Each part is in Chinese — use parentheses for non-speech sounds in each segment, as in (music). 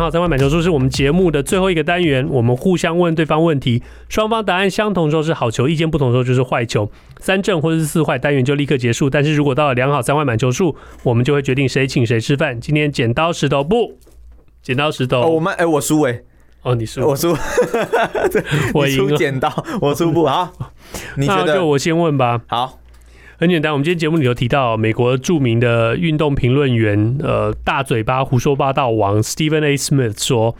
两好三坏满球数是我们节目的最后一个单元，我们互相问对方问题，双方答案相同的时候是好球，意见不同的时候就是坏球。三正或者是四坏单元就立刻结束，但是如果到了良好三坏满球数，我们就会决定谁请谁吃饭。今天剪刀石头布，剪刀石头。哦、我们哎、欸，我输哎，哦你输，我输，我输剪刀，我输布好。(laughs) 你觉得我先问吧。好。很简单，我们今天节目里头提到美国著名的运动评论员，呃，大嘴巴胡说八道王 Stephen A. Smith 说，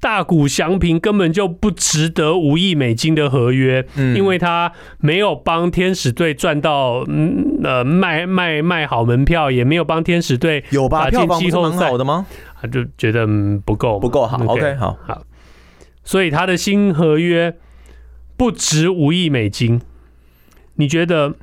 大谷翔平根本就不值得五亿美金的合约，嗯，因为他没有帮天使队赚到，嗯，呃，卖卖卖好门票，也没有帮天使队有吧？票房不是蛮好的吗？他就觉得不够，不够好。OK，, okay 好好，所以他的新合约不值五亿美金，你觉得？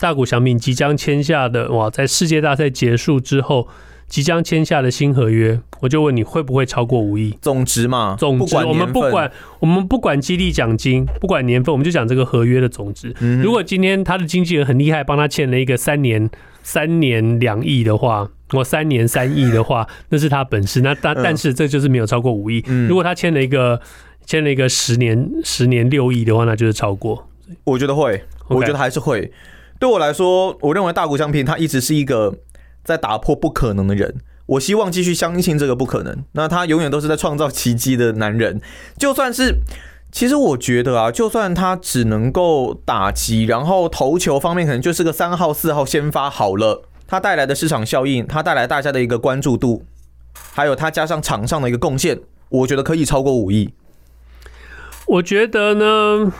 大谷翔平即将签下的哇，在世界大赛结束之后即将签下的新合约，我就问你会不会超过五亿总值嘛？总值，我们不管我们不管激励奖金，不管年份，我们就讲这个合约的总值。如果今天他的经纪人很厉害，帮他签了一个三年三年两亿的话，我三年三亿的话，(laughs) 那是他本事。那但但是这就是没有超过五亿。如果他签了一个签了一个十年十年六亿的话，那就是超过。我觉得会，我觉得还是会。对我来说，我认为大谷翔平他一直是一个在打破不可能的人。我希望继续相信这个不可能。那他永远都是在创造奇迹的男人。就算是，其实我觉得啊，就算他只能够打击，然后投球方面可能就是个三号、四号先发好了。他带来的市场效应，他带来大家的一个关注度，还有他加上场上的一个贡献，我觉得可以超过五亿。我觉得呢。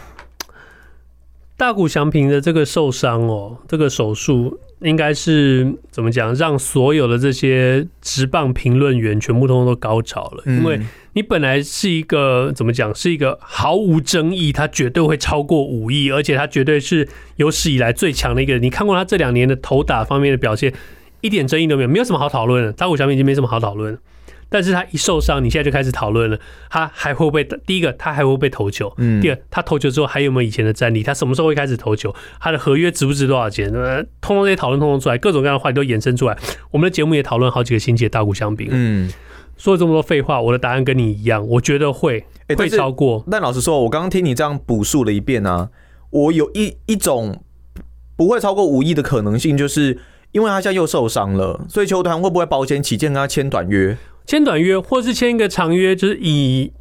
大谷翔平的这个受伤哦，这个手术应该是怎么讲？让所有的这些直棒评论员全部通通都高潮了，因为你本来是一个怎么讲？是一个毫无争议，他绝对会超过五亿，而且他绝对是有史以来最强的一个人。你看过他这两年的投打方面的表现，一点争议都没有，没有什么好讨论的。大谷翔平已经没什么好讨论。但是他一受伤，你现在就开始讨论了，他还会不会？第一个，他还会不会投球？嗯。第二，他投球之后还有没有以前的战力？他什么时候会开始投球？他的合约值不值多少钱？呃，通通这些讨论通通出来，各种各样的话题都衍生出来。我们的节目也讨论好几个星期的大谷翔平。嗯。说了这么多废话，我的答案跟你一样，我觉得会会超过。但老实说，我刚刚听你这样补述了一遍啊，我有一一种不会超过五亿的可能性，就是因为他现在又受伤了，所以球团会不会保险起见跟他签短约？签短约，或是签一个长约，就是以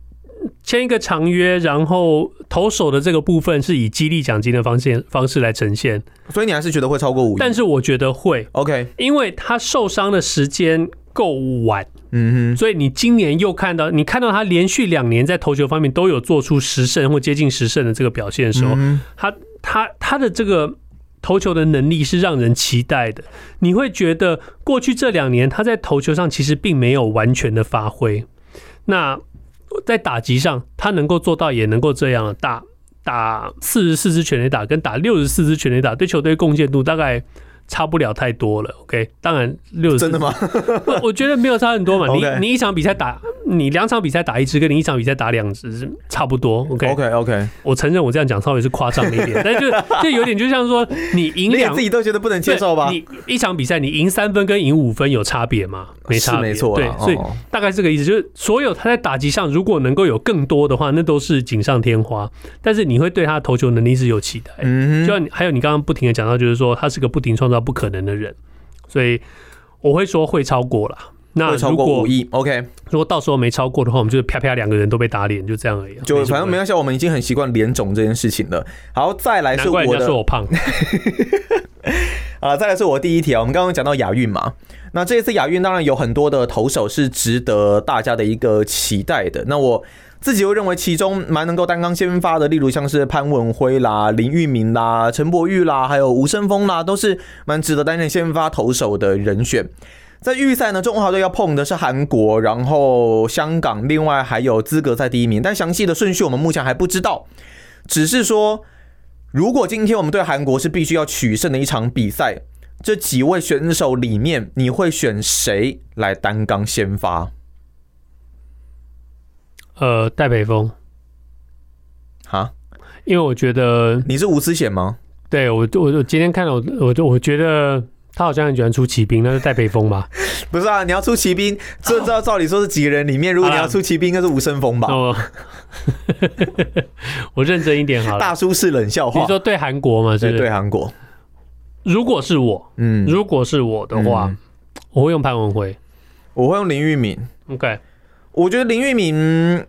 签一个长约，然后投手的这个部分是以激励奖金的方式方式来呈现。所以你还是觉得会超过五亿？但是我觉得会，OK，因为他受伤的时间够晚，嗯哼，所以你今年又看到，你看到他连续两年在投球方面都有做出十胜或接近十胜的这个表现的时候，他他他的这个。投球的能力是让人期待的，你会觉得过去这两年他在投球上其实并没有完全的发挥。那在打击上，他能够做到也能够这样打打四十四支全垒打跟打六十四支全垒打，对球队贡献度大概。差不了太多了，OK。当然六十，真的吗？我我觉得没有差很多嘛。你 (laughs) 你一场比赛打，你两场比赛打一支，跟你一场比赛打两支是差不多，OK。OK OK。我承认我这样讲稍微是夸张了一点，但是就 (laughs) 就有点就像说你赢两，自己都觉得不能接受吧？你一场比赛你赢三分跟赢五分有差别吗？没差，没错。对，所以大概这个意思，就是所有他在打击上如果能够有更多的话，那都是锦上添花。但是你会对他的投球能力是有期待。嗯，就像还有你刚刚不停的讲到，就是说他是个不停创造。不可能的人，所以我会说会超过了。那如果五亿，OK，如果到时候没超过的话，我们就啪啪两个人都被打脸，就这样而已。就反正没关系，我们已经很习惯脸肿这件事情了。好，再来是我说我胖。(laughs) 啊，再来是我第一题啊。我们刚刚讲到亚运嘛，那这一次亚运当然有很多的投手是值得大家的一个期待的。那我。自己又认为其中蛮能够担纲先发的，例如像是潘文辉啦、林玉明啦、陈柏宇啦，还有吴生峰啦，都是蛮值得担任先发投手的人选。在预赛呢，中华队要碰的是韩国，然后香港，另外还有资格赛第一名，但详细的顺序我们目前还不知道，只是说如果今天我们对韩国是必须要取胜的一场比赛，这几位选手里面，你会选谁来担纲先发？呃，戴北风。哈，因为我觉得你是吴思贤吗？对我，我我今天看了，我我我觉得他好像很喜欢出骑兵，那是戴北风吧？(laughs) 不是啊，你要出骑兵，这照照理说是几个人里面，如果你要出骑兵，应该是吴生峰吧？哦，(laughs) 我认真一点好了。大叔是冷笑话。你说对韩国吗？是对韩国。如果是我，嗯，如果是我的话，嗯、我会用潘文辉，我会用林玉敏。OK，我觉得林玉敏。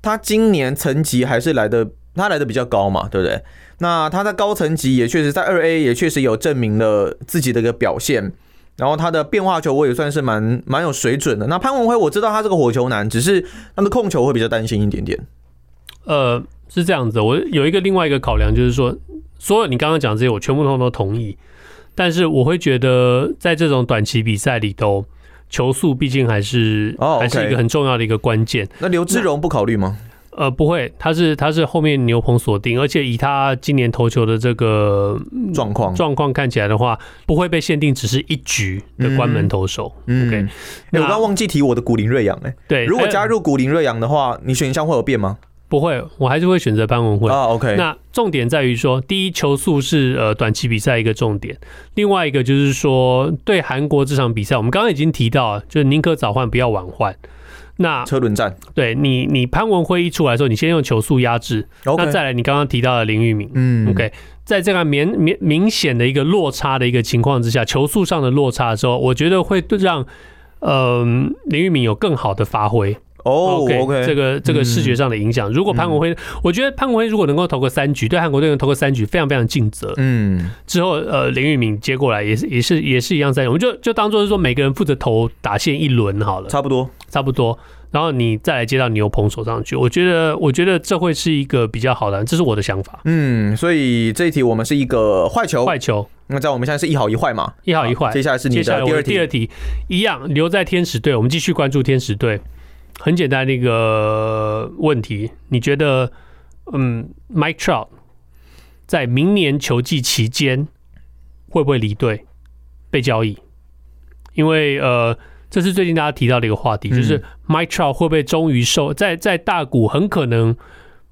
他今年层级还是来的，他来的比较高嘛，对不对？那他在高层级也确实在二 A 也确实有证明了自己的一个表现，然后他的变化球我也算是蛮蛮有水准的。那潘文辉我知道他是个火球男，只是他的控球会比较担心一点点。呃，是这样子，我有一个另外一个考量，就是说，所有你刚刚讲这些，我全部通通都同意，但是我会觉得在这种短期比赛里头。球速毕竟还是还是一个很重要的一个关键。那刘志荣不考虑吗？呃，不会，他是他是后面牛棚锁定，而且以他今年投球的这个状况状况看起来的话，不会被限定只是一局的关门投手。嗯、OK，那我刚刚忘记提我的古林瑞阳哎，对，如果加入古林瑞阳的话，你选项会有变吗？不会，我还是会选择潘文辉啊。OK，那重点在于说，第一球速是呃短期比赛一个重点，另外一个就是说，对韩国这场比赛，我们刚刚已经提到了，就是宁可早换不要晚换。那车轮战，对你，你潘文辉一出来的时候，你先用球速压制，okay, 那再来你刚刚提到的林玉敏，嗯，OK，在这个明明明显的一个落差的一个情况之下，球速上的落差的时候，我觉得会让呃林玉敏有更好的发挥。哦、oh,，OK，, okay 这个这个视觉上的影响、嗯，如果潘国辉、嗯，我觉得潘国辉如果能够投个三局，对韩国队能投个三局，非常非常尽责。嗯，之后呃林玉敏接过来也是也是也是一样三局，我们就就当做是说每个人负责投打线一轮好了，差不多差不多，然后你再来接到牛棚手上去，我觉得我觉得这会是一个比较好的，这是我的想法。嗯，所以这一题我们是一个坏球，坏球。那在我们现在是一好一坏嘛，一好一坏。接下来是你的第二题，第二题一样留在天使队，我们继续关注天使队。很简单的一个问题，你觉得，嗯，Mike Trout 在明年球季期间会不会离队被交易？因为呃，这是最近大家提到的一个话题，就是 Mike Trout 会不会终于受在在大谷很可能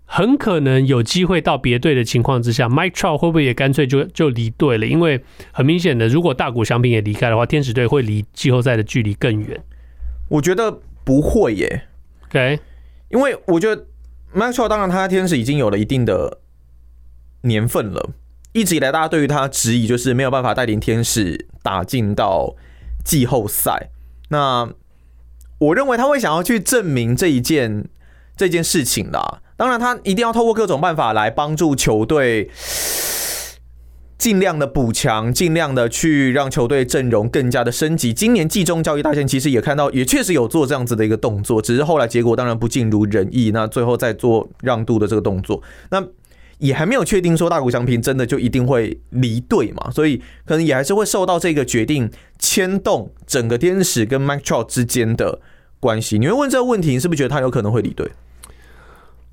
很可能有机会到别队的情况之下，Mike Trout 会不会也干脆就就离队了？因为很明显的，如果大谷翔平也离开的话，天使队会离季后赛的距离更远。我觉得。不会耶，OK，因为我觉得 Trout 当然他在天使已经有了一定的年份了，一直以来大家对于他的质疑就是没有办法带领天使打进到季后赛。那我认为他会想要去证明这一件这件事情啦，当然他一定要透过各种办法来帮助球队。尽量的补强，尽量的去让球队阵容更加的升级。今年季中交易大线其实也看到，也确实有做这样子的一个动作，只是后来结果当然不尽如人意。那最后再做让渡的这个动作，那也还没有确定说大谷翔平真的就一定会离队嘛？所以可能也还是会受到这个决定牵动整个天使跟 Mike Trout 之间的关系。你会问这个问题，你是不是觉得他有可能会离队？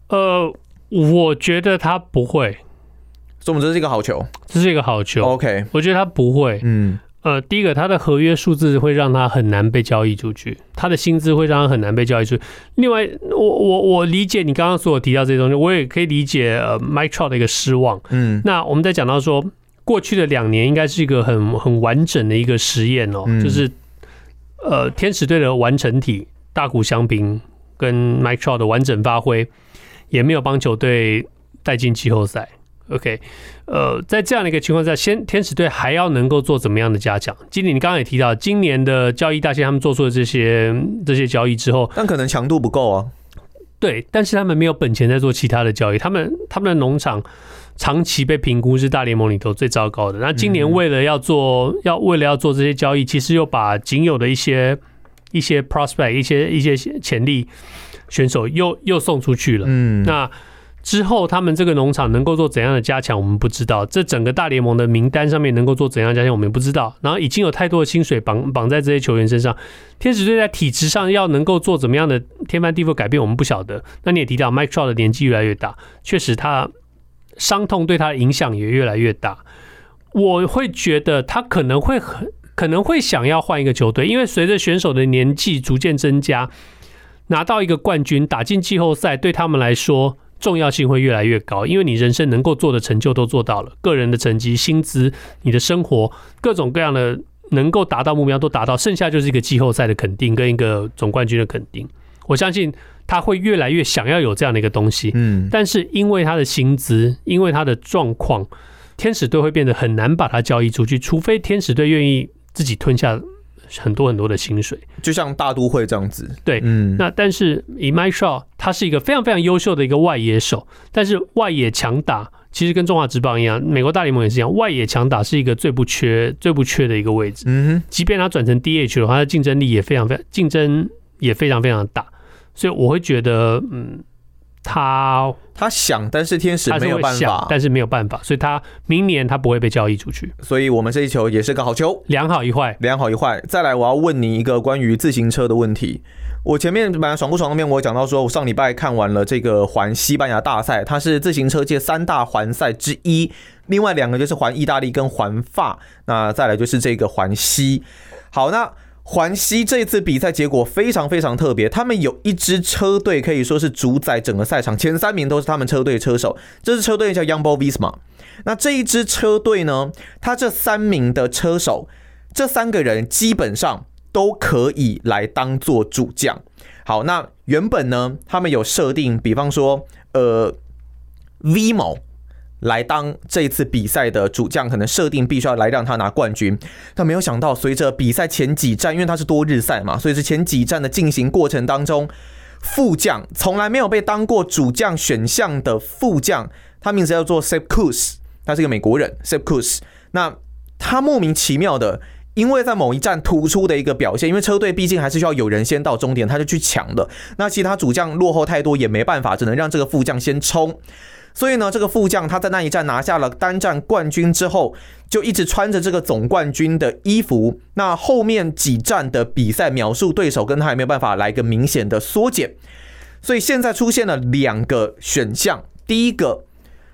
呃，我觉得他不会。所以我们这是一个好球，这是一个好球。OK，我觉得他不会。嗯，呃，第一个，他的合约数字会让他很难被交易出去，他的薪资会让他很难被交易出去。另外，我我我理解你刚刚所有提到这些东西，我也可以理解呃，Mike Trout 的一个失望。嗯，那我们在讲到说，过去的两年应该是一个很很完整的一个实验哦，就是呃，天使队的完成体大谷翔平跟 Mike Trout 的完整发挥，也没有帮球队带进季后赛。OK，呃，在这样的一个情况下，先天使队还要能够做怎么样的加强？经理你刚刚也提到，今年的交易大线他们做出了这些这些交易之后，但可能强度不够啊。对，但是他们没有本钱在做其他的交易，他们他们的农场长期被评估是大联盟里头最糟糕的。那今年为了要做要为了要做这些交易，其实又把仅有的一些一些 prospect 一些一些潜力选手又又送出去了。嗯，那。之后，他们这个农场能够做怎样的加强，我们不知道。这整个大联盟的名单上面能够做怎样加强，我们也不知道。然后已经有太多的薪水绑绑在这些球员身上，天使队在体质上要能够做怎么样的天翻地覆改变，我们不晓得。那你也提到，Mike Trout 的年纪越来越大，确实他伤痛对他的影响也越来越大。我会觉得他可能会很可能会想要换一个球队，因为随着选手的年纪逐渐增加，拿到一个冠军，打进季后赛，对他们来说重要性会越来越高。因为你人生能够做的成就都做到了，个人的成绩、薪资、你的生活，各种各样的能够达到目标都达到，剩下就是一个季后赛的肯定跟一个总冠军的肯定。我相信他会越来越想要有这样的一个东西。嗯，但是因为他的薪资，因为他的状况。天使队会变得很难把它交易出去，除非天使队愿意自己吞下很多很多的薪水，就像大都会这样子。对，嗯，那但是以 Mike Trout，他是一个非常非常优秀的一个外野手，但是外野强打其实跟中华职棒一样，美国大联盟也是一样，外野强打是一个最不缺、最不缺的一个位置。嗯哼，即便他转成 DH 的话，他的竞争力也非常非常竞争也非常非常大，所以我会觉得，嗯。他他想，但是天使没有办法，但是没有办法，所以他明年他不会被交易出去。所以我们这一球也是个好球，两好一坏，两好一坏。再来，我要问你一个关于自行车的问题。我前面本来爽不爽那边我讲到说，我上礼拜看完了这个环西班牙大赛，它是自行车界三大环赛之一，另外两个就是环意大利跟环法，那再来就是这个环西。好，那。环西这次比赛结果非常非常特别，他们有一支车队可以说是主宰整个赛场，前三名都是他们车队车手。这支车队叫 Jumbo Visma。那这一支车队呢，他这三名的车手，这三个人基本上都可以来当做主将。好，那原本呢，他们有设定，比方说，呃，V 某。来当这一次比赛的主将，可能设定必须要来让他拿冠军，但没有想到，随着比赛前几站，因为他是多日赛嘛，所以是前几站的进行过程当中，副将从来没有被当过主将选项的副将，他名字叫做 Sep Kus，他是一个美国人 sep cus。那他莫名其妙的，因为在某一站突出的一个表现，因为车队毕竟还是需要有人先到终点，他就去抢的。那其他主将落后太多也没办法，只能让这个副将先冲。所以呢，这个副将他在那一战拿下了单战冠军之后，就一直穿着这个总冠军的衣服。那后面几站的比赛描述，对手跟他也没有办法来个明显的缩减。所以现在出现了两个选项：第一个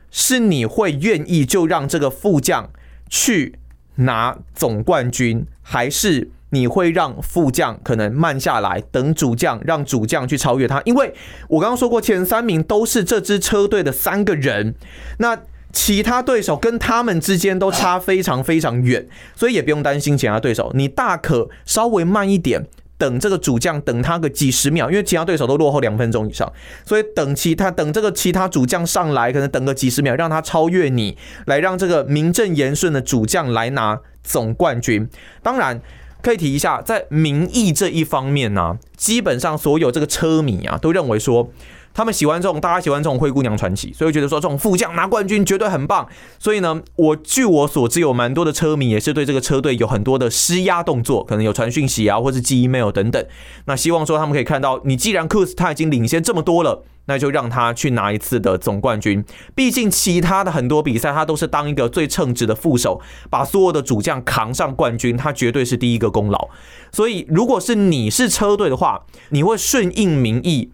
是你会愿意就让这个副将去拿总冠军，还是？你会让副将可能慢下来，等主将，让主将去超越他。因为我刚刚说过，前三名都是这支车队的三个人，那其他对手跟他们之间都差非常非常远，所以也不用担心其他对手。你大可稍微慢一点，等这个主将，等他个几十秒，因为其他对手都落后两分钟以上，所以等其他等这个其他主将上来，可能等个几十秒，让他超越你，来让这个名正言顺的主将来拿总冠军。当然。可以提一下，在民意这一方面呢、基本上所有这个车迷啊，都认为说，他们喜欢这种，大家喜欢这种灰姑娘传奇，所以觉得说这种副将拿冠军绝对很棒。所以呢，我据我所知，有蛮多的车迷也是对这个车队有很多的施压动作，可能有传讯息啊，或是寄 email 等等。那希望说他们可以看到，你既然 Kuss 他已经领先这么多了。那就让他去拿一次的总冠军，毕竟其他的很多比赛他都是当一个最称职的副手，把所有的主将扛上冠军，他绝对是第一个功劳。所以，如果是你是车队的话，你会顺应民意，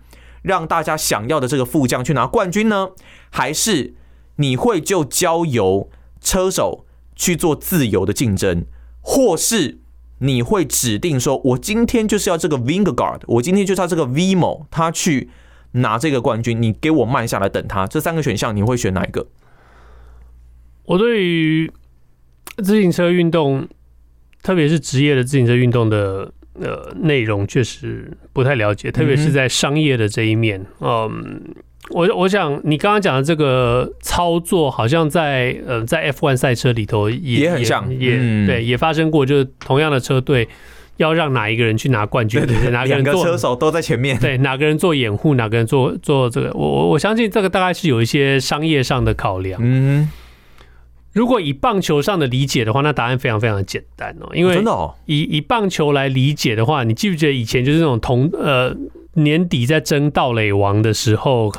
让大家想要的这个副将去拿冠军呢？还是你会就交由车手去做自由的竞争，或是你会指定说，我今天就是要这个 Vingegaard，我今天就是要这个 Vimo，，他去。拿这个冠军，你给我慢下来等他。这三个选项，你会选哪一个？我对于自行车运动，特别是职业的自行车运动的呃内容，确实不太了解。特别是在商业的这一面，嗯，嗯，我我想你刚刚讲的这个操作，好像在呃在 F1 赛车里头也也很像，也、嗯、对，也发生过，就是同样的车队。要让哪一个人去拿冠军？对对对，(laughs) 哪个人车手都在前面。对，哪个人做掩护？哪个人做做这个？我我我相信这个大概是有一些商业上的考量。嗯，如果以棒球上的理解的话，那答案非常非常的简单哦。因为真的哦，以以棒球来理解的话，你记不记得以前就是那种同呃年底在争盗垒王的时候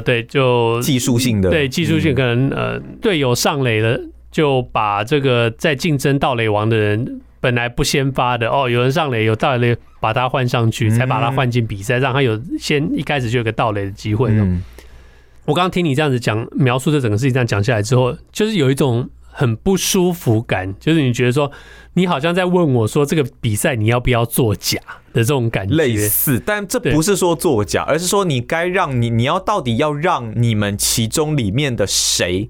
对，就技术性的，对技术性可能呃队友上垒了，就把这个在竞争盗垒王的人。本来不先发的哦，有人上垒有盗垒，把他换上去，才把他换进比赛，让他有先一开始就有个盗垒的机会。嗯，我刚刚听你这样子讲描述这整个事情，这样讲下来之后，就是有一种很不舒服感，就是你觉得说你好像在问我说这个比赛你要不要作假的这种感觉，类似，但这不是说作假，而是说你该让你你要到底要让你们其中里面的谁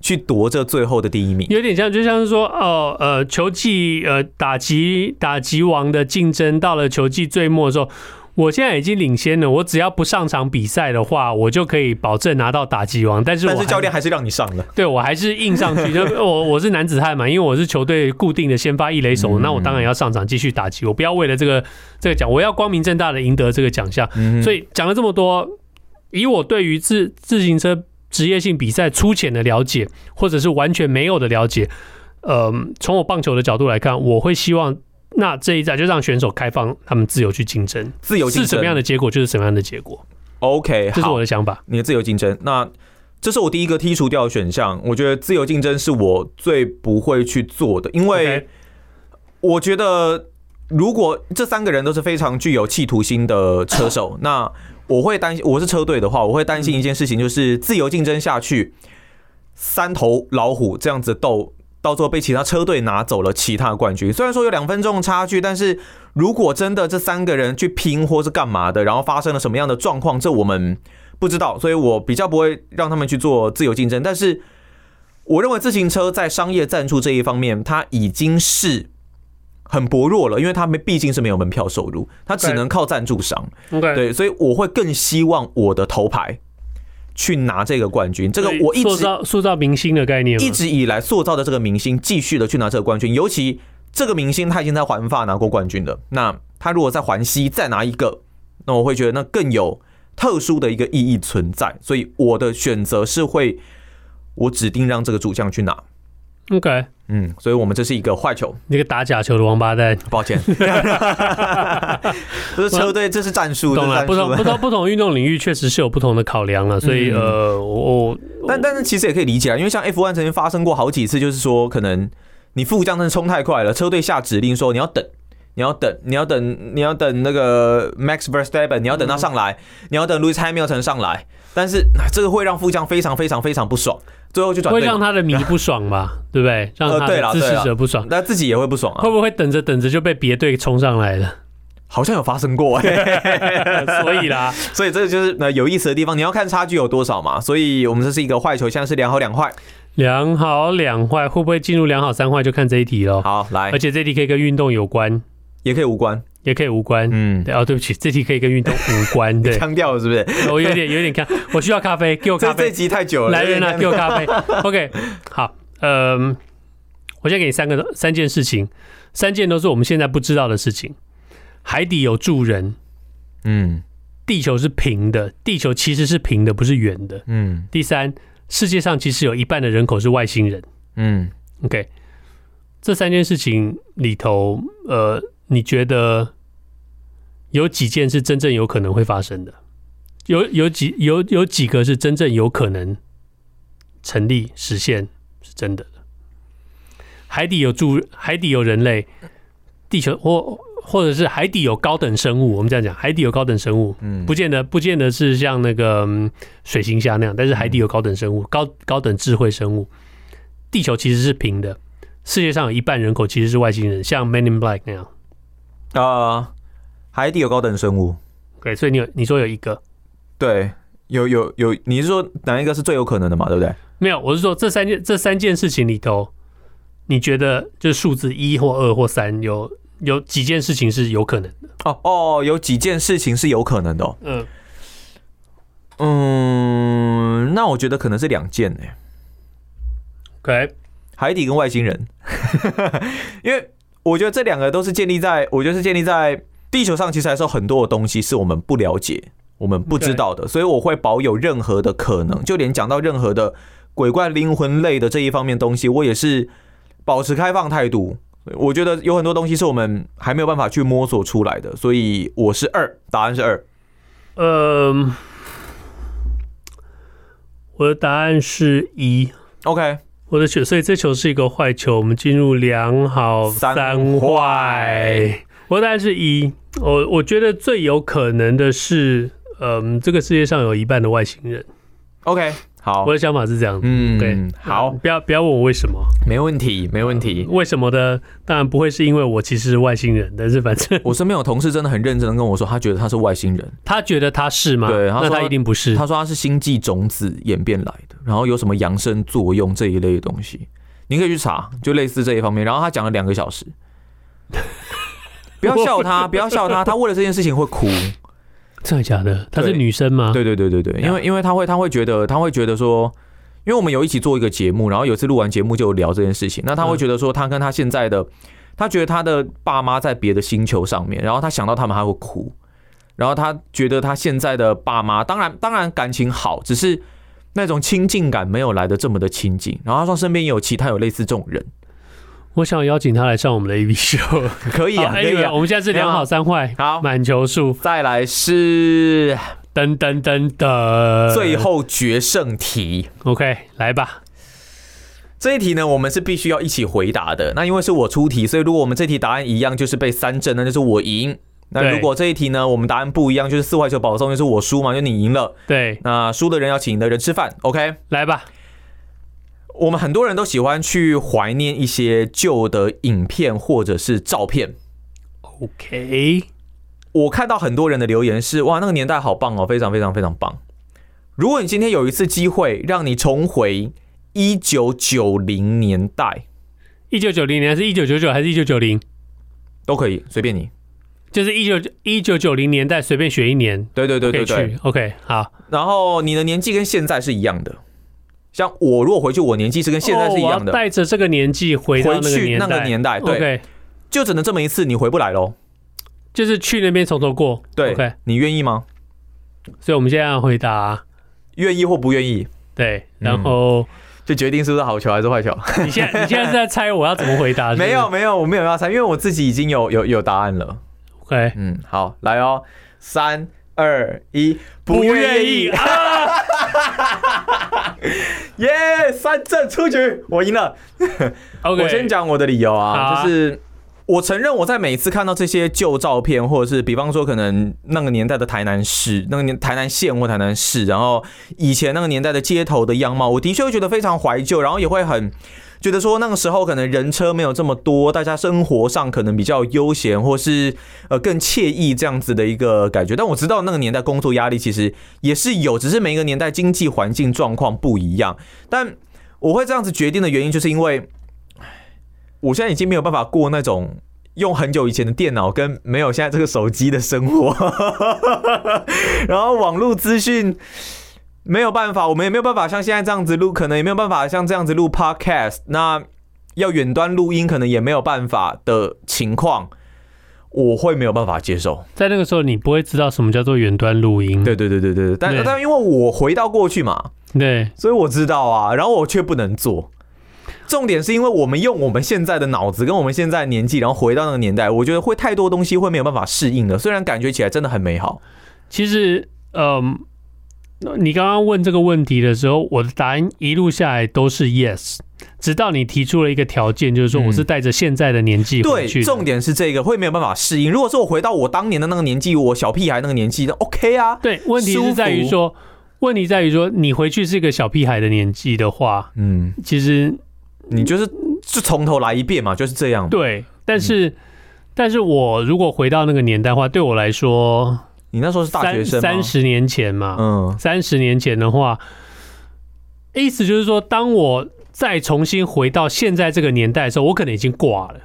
去夺这最后的第一名，有点像就像是说哦呃球技呃打击打击王的竞争到了球季最末的时候。我现在已经领先了，我只要不上场比赛的话，我就可以保证拿到打击王。但是，但是教练还是让你上了，对我还是硬上去。(laughs) 就我我是男子汉嘛，因为我是球队固定的先发一垒手，那我当然要上场继续打击。我不要为了这个这个奖，我要光明正大的赢得这个奖项。所以讲了这么多，以我对于自自行车职业性比赛粗浅的了解，或者是完全没有的了解，呃，从我棒球的角度来看，我会希望。那这一站就让选手开放他们自由去竞争，自由竞争是什么样的结果就是什么样的结果。OK，这是我的想法。你的自由竞争，那这是我第一个剔除掉的选项。我觉得自由竞争是我最不会去做的，因为我觉得如果这三个人都是非常具有企图心的车手，(laughs) 那我会担心，我是车队的话，我会担心一件事情，就是自由竞争下去，三头老虎这样子斗。到最后被其他车队拿走了其他的冠军。虽然说有两分钟的差距，但是如果真的这三个人去拼或是干嘛的，然后发生了什么样的状况，这我们不知道。所以我比较不会让他们去做自由竞争。但是我认为自行车在商业赞助这一方面，它已经是很薄弱了，因为他们毕竟是没有门票收入，他只能靠赞助商。对，所以我会更希望我的头牌。去拿这个冠军，这个我一直塑造塑造明星的概念，一直以来塑造的这个明星，继续的去拿这个冠军。尤其这个明星他已经在环法拿过冠军了，那他如果在环西再拿一个，那我会觉得那更有特殊的一个意义存在。所以我的选择是会，我指定让这个主将去拿。OK，嗯，所以我们这是一个坏球，一个打假球的王八蛋。抱歉，(laughs) 这是车队，这是战术。懂了，不同 (laughs) 不同不同运动领域确实是有不同的考量了，所以呃，我但但是其实也可以理解啊，因为像 F1 曾经发生过好几次，就是说可能你副将真的冲太快了，车队下指令说你要等，你要等，你要等，你要等那个 Max Verstappen，你要等他上来，你要等 Lewis Hamilton 上来，但是这个会让副将非常非常非常不爽。最后就转会让他的迷不爽吧，(laughs) 对不对？让他的支持者不爽，那自己也会不爽啊。会不会等着等着就被别队冲上来了？好像有发生过哎，(laughs) (laughs) 所以啦，所以这个就是呃有意思的地方。你要看差距有多少嘛。所以我们这是一个坏球，现在是两好两坏，两好两坏，会不会进入两好三坏就看这一题喽。好，来，而且这题可以跟运动有关，也可以无关。也可以无关，嗯，对哦，对不起，这题可以跟运动无关，(laughs) 对，腔调是不是？我有点有点看，我需要咖啡，(laughs) 给我咖啡。这集太久了，来人啊，给我咖啡。(laughs) OK，好，嗯，我先给你三个三件事情，三件都是我们现在不知道的事情。海底有住人，嗯，地球是平的，地球其实是平的，不是圆的，嗯。第三，世界上其实有一半的人口是外星人，嗯。OK，这三件事情里头，呃。你觉得有几件是真正有可能会发生的？有有几有有几个是真正有可能成立实现是真的？海底有住，海底有人类，地球或或者是海底有高等生物。我们这样讲，海底有高等生物，嗯，不见得不见得是像那个水行侠那样，但是海底有高等生物，高高等智慧生物。地球其实是平的，世界上有一半人口其实是外星人，像 Men in Black 那样。啊、呃，海底有高等生物，对，所以你有你说有一个，对，有有有，你是说哪一个是最有可能的嘛？对不对？没有，我是说这三件这三件事情里头，你觉得就是数字一或二或三，有有几件事情是有可能的？哦哦，有几件事情是有可能的、哦。嗯嗯，那我觉得可能是两件呢。OK，海底跟外星人，(laughs) 因为。我觉得这两个都是建立在，我觉得是建立在地球上，其实还是有很多的东西是我们不了解、我们不知道的，所以我会保有任何的可能，就连讲到任何的鬼怪灵魂类的这一方面东西，我也是保持开放态度。我觉得有很多东西是我们还没有办法去摸索出来的，所以我是二，答案是二。嗯，我的答案是一。OK。我的球，所以这球是一个坏球。我们进入两好三坏。我的答案是一。我我觉得最有可能的是，嗯，这个世界上有一半的外星人。OK，好，我的想法是这样子。嗯，对，好，不要不要问我为什么，没问题，没问题。为什么的？当然不会是因为我其实是外星人，但是反正 (laughs) 我身边有同事真的很认真的跟我说，他觉得他是外星人。他觉得他是吗？对，那他一定不是。他说他是星际种子演变来的，然后有什么扬升作用这一类的东西，你可以去查，就类似这一方面。然后他讲了两个小时，(laughs) 不要笑他，不要笑他，他为了这件事情会哭。真的假的？她是女生吗？对对对对对，因为因为她会她会觉得她会觉得说，因为我们有一起做一个节目，然后有一次录完节目就聊这件事情，那她会觉得说，她跟她现在的，她觉得她的爸妈在别的星球上面，然后她想到他们还会哭，然后他觉得他现在的爸妈，当然当然感情好，只是那种亲近感没有来的这么的亲近，然后他说身边也有其他有类似这种人。我想邀请他来上我们的 A B show，，(laughs) 可以啊，可以啊。我们现在是两好三坏，好，满球数，再来是噔噔噔噔，最后决胜题。OK，来吧。这一题呢，我们是必须要一起回答的。那因为是我出题，所以如果我们这题答案一样，就是被三振，那就是我赢。那如果这一题呢，我们答案不一样，就是四坏球保送，就是我输嘛，就你赢了。对，那输的人要请赢的人吃饭。OK，来吧。我们很多人都喜欢去怀念一些旧的影片或者是照片。OK，我看到很多人的留言是：哇，那个年代好棒哦，非常非常非常棒。如果你今天有一次机会，让你重回一九九零年代，一九九零年是一九九九还是一九九零？都可以，随便你。就是一九一九九零年代，随便选一年。对对对对对。OK，好。然后你的年纪跟现在是一样的。像我如果回去，我年纪是跟现在是一样的，带着这个年纪回到那个年代，那个年代，对.就只能这么一次，你回不来喽。就是去那边从头过，对你愿意吗？所以我们现在要回答愿意或不愿意，对，然后、嗯、就决定是不是好球还是坏球。你现在你现在是在猜我要怎么回答是是？(laughs) 没有没有，我没有要猜，因为我自己已经有有有答案了。OK，嗯，好，来哦，三二一，不愿意啊！(laughs) 耶，yeah, 三振出局，我赢了。OK，我先讲我的理由啊，啊，就是我承认我在每次看到这些旧照片，或者是比方说可能那个年代的台南市，那个年台南县或台南市，然后以前那个年代的街头的样貌，我的确会觉得非常怀旧，然后也会很。觉得说那个时候可能人车没有这么多，大家生活上可能比较悠闲，或是呃更惬意这样子的一个感觉。但我知道那个年代工作压力其实也是有，只是每一个年代经济环境状况不一样。但我会这样子决定的原因，就是因为我现在已经没有办法过那种用很久以前的电脑跟没有现在这个手机的生活，(laughs) 然后网络资讯。没有办法，我们也没有办法像现在这样子录，可能也没有办法像这样子录 Podcast。那要远端录音，可能也没有办法的情况，我会没有办法接受。在那个时候，你不会知道什么叫做远端录音。对对对对对，但但因为我回到过去嘛，对，所以我知道啊，然后我却不能做。重点是因为我们用我们现在的脑子跟我们现在的年纪，然后回到那个年代，我觉得会太多东西会没有办法适应的。虽然感觉起来真的很美好，其实，嗯。你刚刚问这个问题的时候，我的答案一路下来都是 yes，直到你提出了一个条件，就是说我是带着现在的年纪回去。对，重点是这个会没有办法适应。如果说我回到我当年的那个年纪，我小屁孩那个年纪，那 OK 啊。对，问题是在于说，问题在于说，你回去是一个小屁孩的年纪的话，嗯，其实你就是就从头来一遍嘛，就是这样。对，但是、嗯、但是我如果回到那个年代的话，对我来说。你那时候是大学生吗？三十年前嘛，嗯，三十年前的话，意思就是说，当我再重新回到现在这个年代的时候，我可能已经挂了。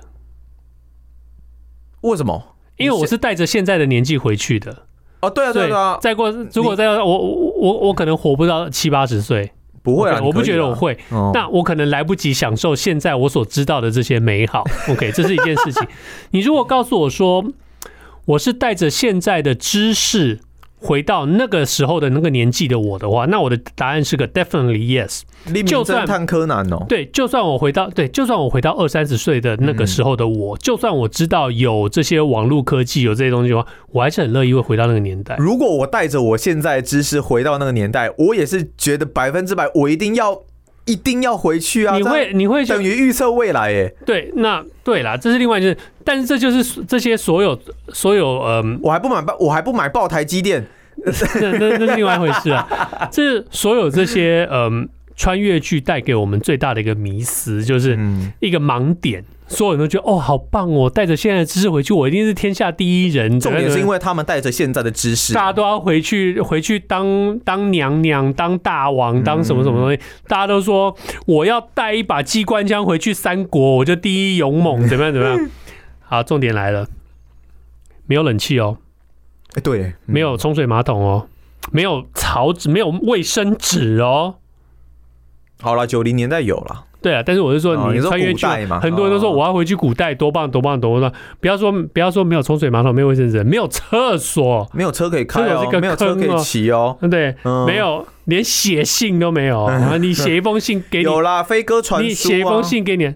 为什么？因为我是带着现在的年纪回去的。哦，对啊，对啊，再过，如果再我我我我可能活不到七八十岁，不会啊，我不觉得我会。那我可能来不及享受现在我所知道的这些美好。(laughs) OK，这是一件事情。你如果告诉我说。我是带着现在的知识回到那个时候的那个年纪的我的话，那我的答案是个 definitely yes。就算探柯南哦，对，就算我回到对，就算我回到二三十岁的那个时候的我，就算我知道有这些网络科技有这些东西的话，我还是很乐意会回到那个年代。如果我带着我现在知识回到那个年代，我也是觉得百分之百，我一定要。一定要回去啊！你会你会等于预测未来耶？对，那对啦，这是另外一件事。但是这就是这些所有所有嗯，我还不买爆，我还不买爆台积电，那那那是另外一回事啊。(laughs) 这所有这些嗯穿越剧带给我们最大的一个迷思，就是一个盲点。所有人都觉得哦，好棒哦！带着现在的知识回去，我一定是天下第一人。重点是因为他们带着现在的知识，大家都要回去回去当当娘娘、当大王、当什么什么东西。大家都说我要带一把机关枪回去三国，我就第一勇猛，(laughs) 怎么样怎么样？好，重点来了，没有冷气哦，哎，对，没有冲水马桶哦，没有草纸，没有卫生纸哦。好了，九零年代有了。对啊，但是我是说，你穿越剧嘛，很多人都说我要回去古代，多棒多棒多棒！不要说不要说没有冲水马桶，没有卫生纸，没有厕所，没有车可以开哦，没有车可以骑哦，(laughs) 对，没有连写信都没有。(laughs) 你写一封信给你，有啦，飞鸽传书，你写一封信给你。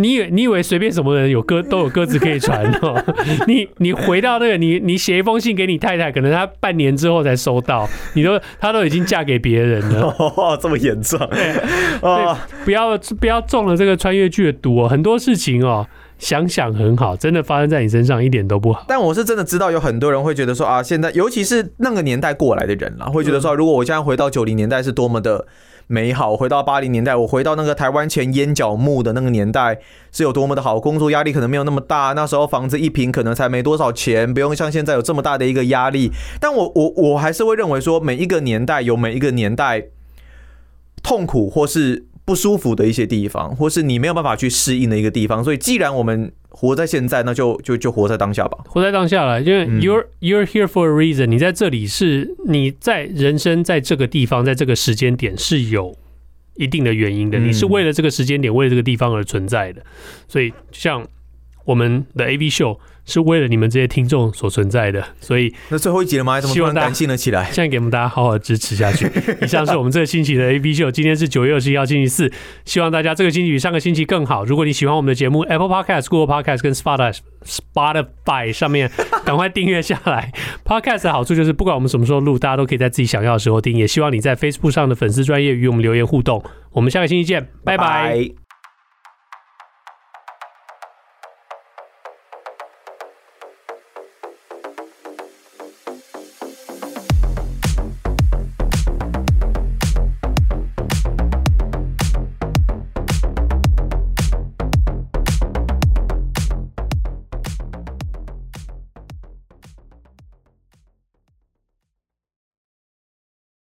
你以为你以为随便什么人有鸽 (laughs) 都有鸽子可以传哦？(laughs) 你你回到那个你你写一封信给你太太，可能她半年之后才收到，你都她都已经嫁给别人了。(laughs) 哦，这么严重？对，哦，不要不要中了这个穿越剧的毒哦。很多事情哦，想想很好，真的发生在你身上一点都不好。但我是真的知道有很多人会觉得说啊，现在尤其是那个年代过来的人啦，会觉得说，如果我现在回到九零年代，是多么的。美好，回到八零年代，我回到那个台湾前烟角木的那个年代，是有多么的好，工作压力可能没有那么大，那时候房子一平可能才没多少钱，不用像现在有这么大的一个压力。但我我我还是会认为说，每一个年代有每一个年代痛苦或是不舒服的一些地方，或是你没有办法去适应的一个地方。所以，既然我们活在现在，那就就就活在当下吧。活在当下了，因为 you're you're here for a reason。你在这里是你在人生在这个地方，在这个时间点是有一定的原因的。你是为了这个时间点，为了这个地方而存在的。所以，像我们的 AV 秀。是为了你们这些听众所存在的，所以那最后一集了吗？怎么突然感性了起来？现在给我们大家好好支持下去。(laughs) 以上是我们这个星期的 AV 秀，今天是九月二十一号星期四，希望大家这个星期比上个星期更好。如果你喜欢我们的节目，Apple Podcast、Google Podcast 跟 Spotify Spotify 上面 (laughs) 赶快订阅下来。Podcast 的好处就是不管我们什么时候录，大家都可以在自己想要的时候听。也希望你在 Facebook 上的粉丝专业与我们留言互动。我们下个星期见，拜拜。